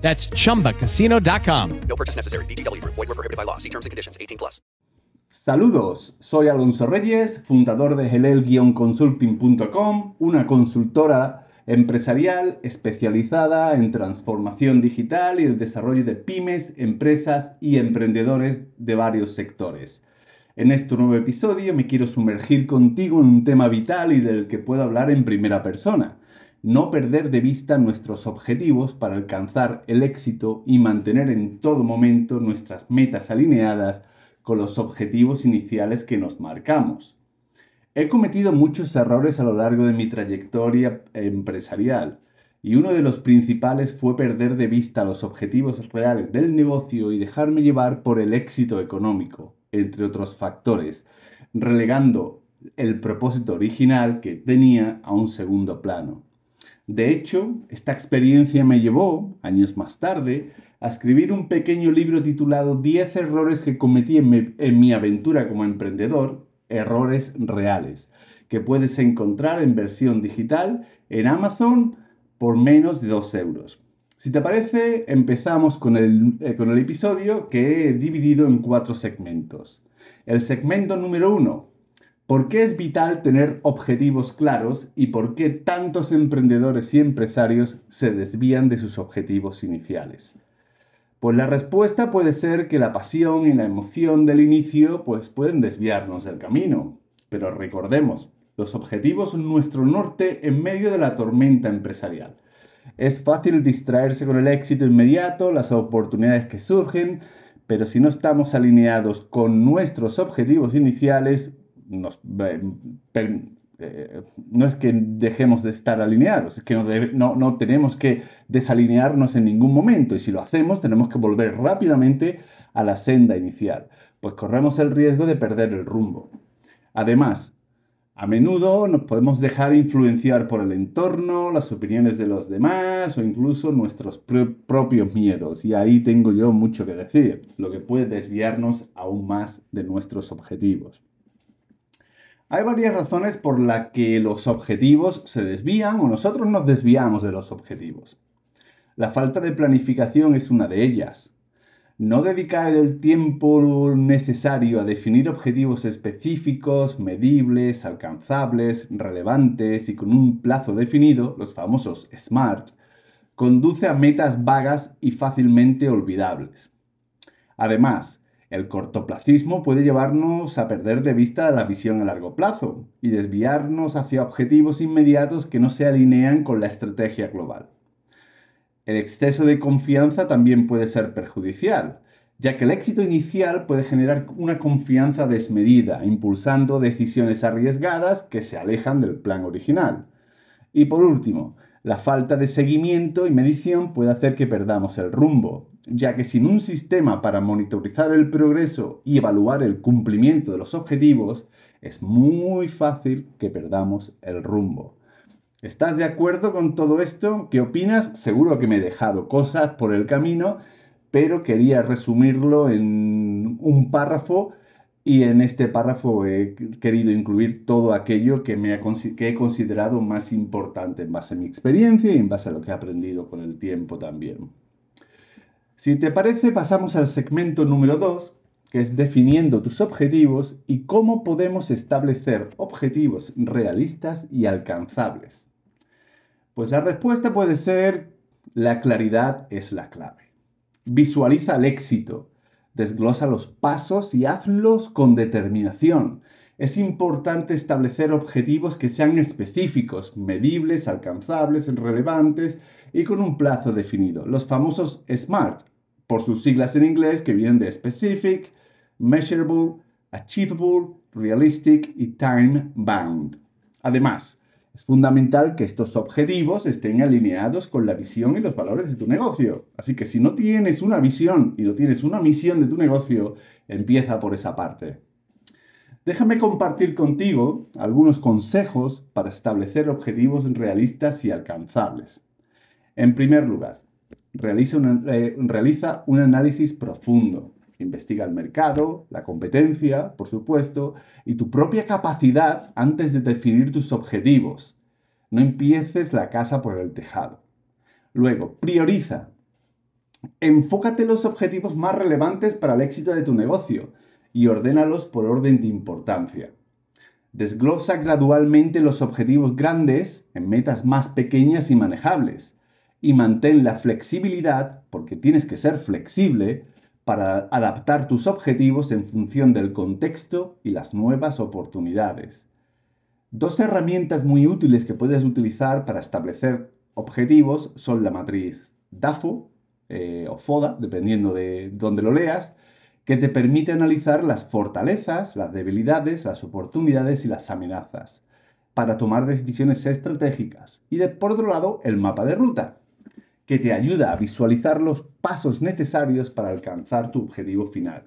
That's chumbacasino.com. No purchase necessary. Group. Void were prohibited by law. See terms and conditions. 18 plus. Saludos, soy Alonso Reyes, fundador de helel-consulting.com, una consultora empresarial especializada en transformación digital y el desarrollo de pymes, empresas y emprendedores de varios sectores. En este nuevo episodio me quiero sumergir contigo en un tema vital y del que puedo hablar en primera persona. No perder de vista nuestros objetivos para alcanzar el éxito y mantener en todo momento nuestras metas alineadas con los objetivos iniciales que nos marcamos. He cometido muchos errores a lo largo de mi trayectoria empresarial y uno de los principales fue perder de vista los objetivos reales del negocio y dejarme llevar por el éxito económico, entre otros factores, relegando el propósito original que tenía a un segundo plano. De hecho, esta experiencia me llevó, años más tarde, a escribir un pequeño libro titulado 10 errores que cometí en mi, en mi, aventura como emprendedor, errores reales, que puedes encontrar en versión digital en Amazon por menos de 2 euros. Si te parece, empezamos con el, eh, con el episodio que he dividido en cuatro segmentos. El segmento número uno, ¿Por qué es vital tener objetivos claros y por qué tantos emprendedores y empresarios se desvían de sus objetivos iniciales? Pues la respuesta puede ser que la pasión y la emoción del inicio pues pueden desviarnos del camino. Pero recordemos, los objetivos son nuestro norte en medio de la tormenta empresarial. Es fácil distraerse con el éxito inmediato, las oportunidades que surgen, pero si no estamos alineados con nuestros objetivos iniciales, eh, no es que dejemos de estar alineados, es que no, no, tenemos que desalinearnos en ningún momento y si lo hacemos tenemos que volver rápidamente a la senda inicial, pues corremos el riesgo de perder el rumbo. Además, a menudo nos podemos dejar influenciar por el entorno, las opiniones de los demás o incluso nuestros pr propios miedos. Y ahí tengo yo mucho que decir, lo que puede desviarnos aún más de nuestros objetivos. Hay varias razones por las que los objetivos se desvían o nosotros nos desviamos de los objetivos. La falta de planificación es una de ellas. No dedicar el tiempo necesario a definir objetivos específicos, medibles, alcanzables, relevantes y con un plazo definido, los famosos SMART, conduce a metas vagas y fácilmente olvidables. Además, el cortoplacismo puede llevarnos a perder de vista la visión a largo plazo y desviarnos hacia objetivos inmediatos que no se alinean con la estrategia global. El exceso de confianza también puede ser perjudicial, ya que el éxito inicial puede generar una confianza desmedida, impulsando decisiones arriesgadas que se alejan del plan original. Y por último, la falta de seguimiento y medición puede hacer que perdamos el rumbo, ya que sin un sistema para monitorizar el progreso y evaluar el cumplimiento de los objetivos, es muy fácil que perdamos el rumbo. ¿Estás de acuerdo con todo esto? ¿Qué opinas? Seguro que me he dejado cosas por el camino, pero quería resumirlo en un párrafo y en este párrafo he querido incluir todo aquello que, me que he considerado más importante en base a mi experiencia y en base a lo que he aprendido con el tiempo también. Si te parece, pasamos al segmento número 2, que es definiendo tus objetivos y cómo podemos establecer objetivos realistas y alcanzables. Pues la respuesta puede ser la claridad es la clave. Visualiza el éxito, desglosa los pasos y hazlos con determinación. Es importante establecer objetivos que sean específicos, medibles, alcanzables, relevantes y con un plazo definido. Los famosos SMART, por sus siglas en inglés que vienen de Specific, Measurable, Achievable, Realistic y Time Bound. Además, Es fundamental que estos objetivos estén alineados con la visión y los valores de tu negocio. Así que si no tienes una visión y no tienes una misión de tu negocio, empieza por esa parte. Déjame compartir contigo algunos consejos para establecer objetivos realistas y alcanzables. En primer lugar, realiza, eh, realiza un análisis profundo. Investiga el mercado, la competencia, por supuesto, y tu propia capacidad antes de definir tus objetivos. No empieces la casa por el tejado. Luego, prioriza. Enfócate los objetivos más relevantes para el éxito de tu negocio y ordénalos por orden de importancia. Desglosa gradualmente los objetivos grandes en metas más pequeñas y manejables y mantén la flexibilidad, porque tienes que ser flexible, para adaptar tus objetivos en función del contexto y las nuevas oportunidades. Dos herramientas muy útiles que puedes utilizar para establecer objetivos son la matriz DAFO eh, o FODA, dependiendo de dónde lo leas, que te permite analizar las fortalezas, las debilidades, las oportunidades y las amenazas para tomar decisiones estratégicas. Y de, por otro lado, el mapa de ruta, que te ayuda a visualizar los pasos necesarios para alcanzar tu objetivo final.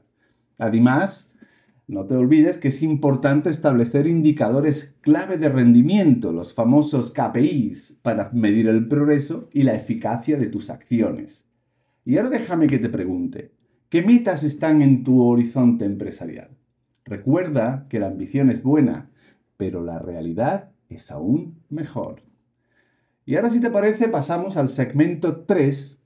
Además, no te olvides que es importante establecer indicadores clave de rendimiento, los famosos KPIs, para medir el progreso y la eficacia de tus acciones. Y ahora déjame que te pregunte, ¿qué metas están en tu horizonte empresarial? Recuerda que la ambición es buena, pero la realidad es aún mejor. Y ahora si te parece pasamos al segmento 3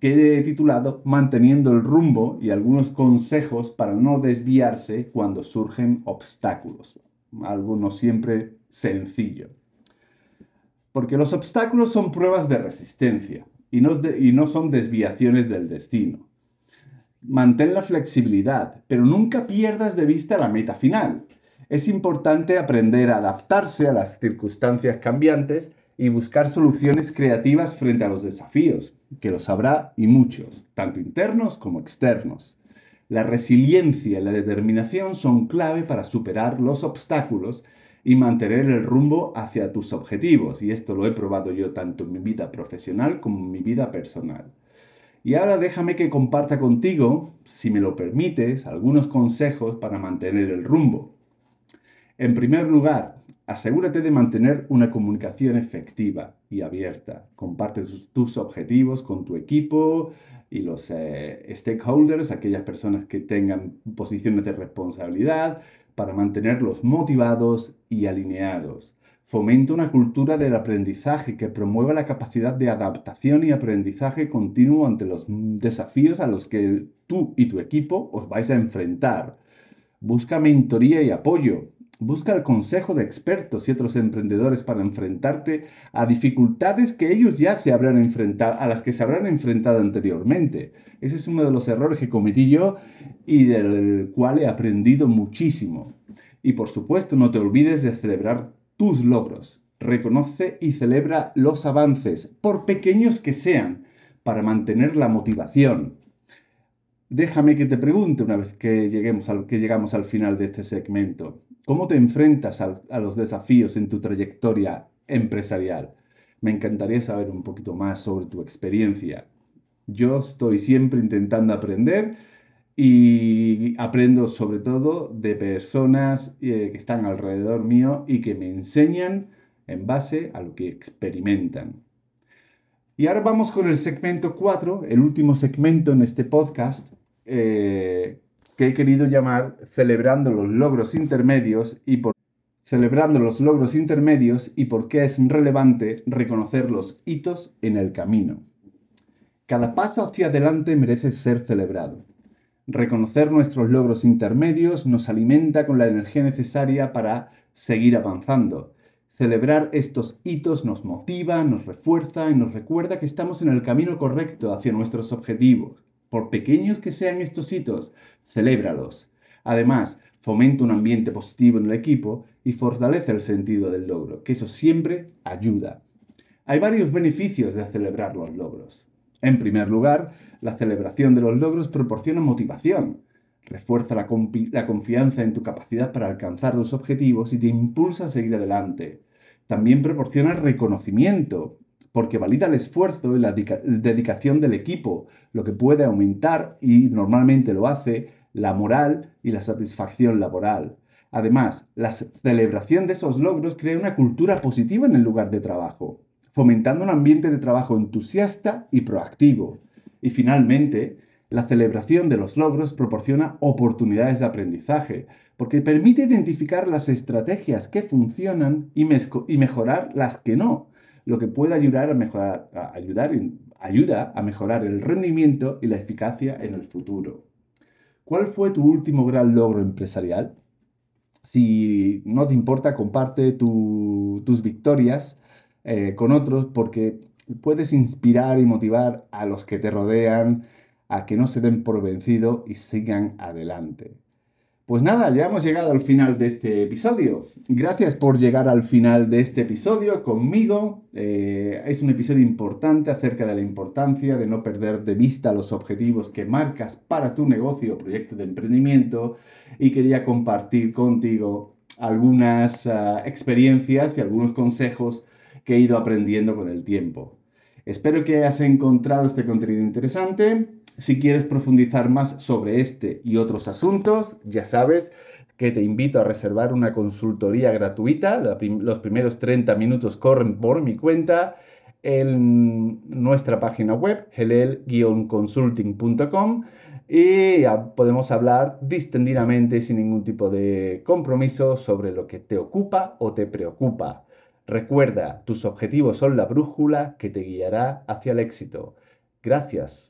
que he titulado Manteniendo el rumbo y algunos consejos para no desviarse cuando surgen obstáculos. Algo no siempre sencillo. Porque los obstáculos son pruebas de resistencia y no, y no son desviaciones del destino. Mantén la flexibilidad, pero nunca pierdas de vista la meta final. Es importante aprender a adaptarse a las circunstancias cambiantes y buscar soluciones creativas frente a los desafíos, que los habrá y muchos, tanto internos como externos. La resiliencia y la determinación son clave para superar los obstáculos y mantener el rumbo hacia tus objetivos, y esto lo he probado yo tanto en mi vida profesional como en mi vida personal. Y ahora déjame que comparta contigo, si me lo permites, algunos consejos para mantener el rumbo. En primer lugar, Asegúrate de mantener una comunicación efectiva y abierta. Comparte tus, objetivos con tu equipo y los eh, stakeholders, aquellas personas que tengan posiciones de responsabilidad, para mantenerlos motivados y alineados. Fomenta una cultura del aprendizaje que promueva la capacidad de adaptación y aprendizaje continuo ante los desafíos a los que tú y tu equipo os vais a enfrentar. Busca mentoría y apoyo Busca el consejo de expertos y otros emprendedores para enfrentarte a dificultades que ellos ya se habrán enfrentado, a las que se habrán enfrentado anteriormente. Ese es uno de los errores que cometí yo y del cual he aprendido muchísimo. Y por supuesto, no te olvides de celebrar tus logros. Reconoce y celebra los avances, por pequeños que sean, para mantener la motivación. Déjame que te pregunte una vez que, lleguemos al, que llegamos al final de este segmento. ¿Cómo te enfrentas a, los desafíos en tu trayectoria empresarial? Me encantaría saber un poquito más sobre tu experiencia. Yo estoy siempre intentando aprender y aprendo sobre todo de personas eh, que están alrededor mío y que me enseñan en base a lo que experimentan. Y ahora vamos con el segmento 4, el último segmento en este podcast, eh, que he querido llamar Celebrando los logros intermedios y por celebrando los logros intermedios y por qué es relevante reconocer los hitos en el camino. Cada paso hacia adelante merece ser celebrado. Reconocer nuestros logros intermedios nos alimenta con la energía necesaria para seguir avanzando. Celebrar estos hitos nos motiva, nos refuerza y nos recuerda que estamos en el camino correcto hacia nuestros objetivos. Por pequeños que sean estos hitos, celébralos. Además, fomenta un ambiente positivo en el equipo y fortalece el sentido del logro, que eso siempre ayuda. Hay varios beneficios de celebrar los logros. En primer lugar, la celebración de los logros proporciona motivación, refuerza la, confianza en tu capacidad para alcanzar los objetivos y te impulsa a seguir adelante. También proporciona reconocimiento, porque valida el esfuerzo y la dedicación del equipo, lo que puede aumentar, y normalmente lo hace, la moral y la satisfacción laboral. Además, la celebración de esos logros crea una cultura positiva en el lugar de trabajo, fomentando un ambiente de trabajo entusiasta y proactivo. Y finalmente, la celebración de los logros proporciona oportunidades de aprendizaje, porque permite identificar las estrategias que funcionan y, mejorar las que no, lo que puede ayudar a mejorar, ayudar, ayuda a mejorar el rendimiento y la eficacia en el futuro. ¿Cuál fue tu último gran logro empresarial? Si no te importa, comparte tus victorias eh, con otros porque puedes inspirar y motivar a los que te rodean a que no se den por vencido y sigan adelante. Pues nada, ya hemos llegado al final de este episodio. Gracias por llegar al final de este episodio conmigo. Eh, es un episodio importante acerca de la importancia de no perder de vista los objetivos que marcas para tu negocio o proyecto de emprendimiento y quería compartir contigo algunas ah, experiencias y algunos consejos que he ido aprendiendo con el tiempo. Espero que hayas encontrado este contenido interesante si quieres profundizar más sobre este y otros asuntos, ya sabes que te invito a reservar una consultoría gratuita. los primeros 30 minutos corren por mi cuenta en nuestra página web, helel-consulting.com y podemos hablar distendidamente sin ningún tipo de compromiso sobre lo que te ocupa o te preocupa. Recuerda, tus objetivos son la brújula que te guiará hacia el éxito. Gracias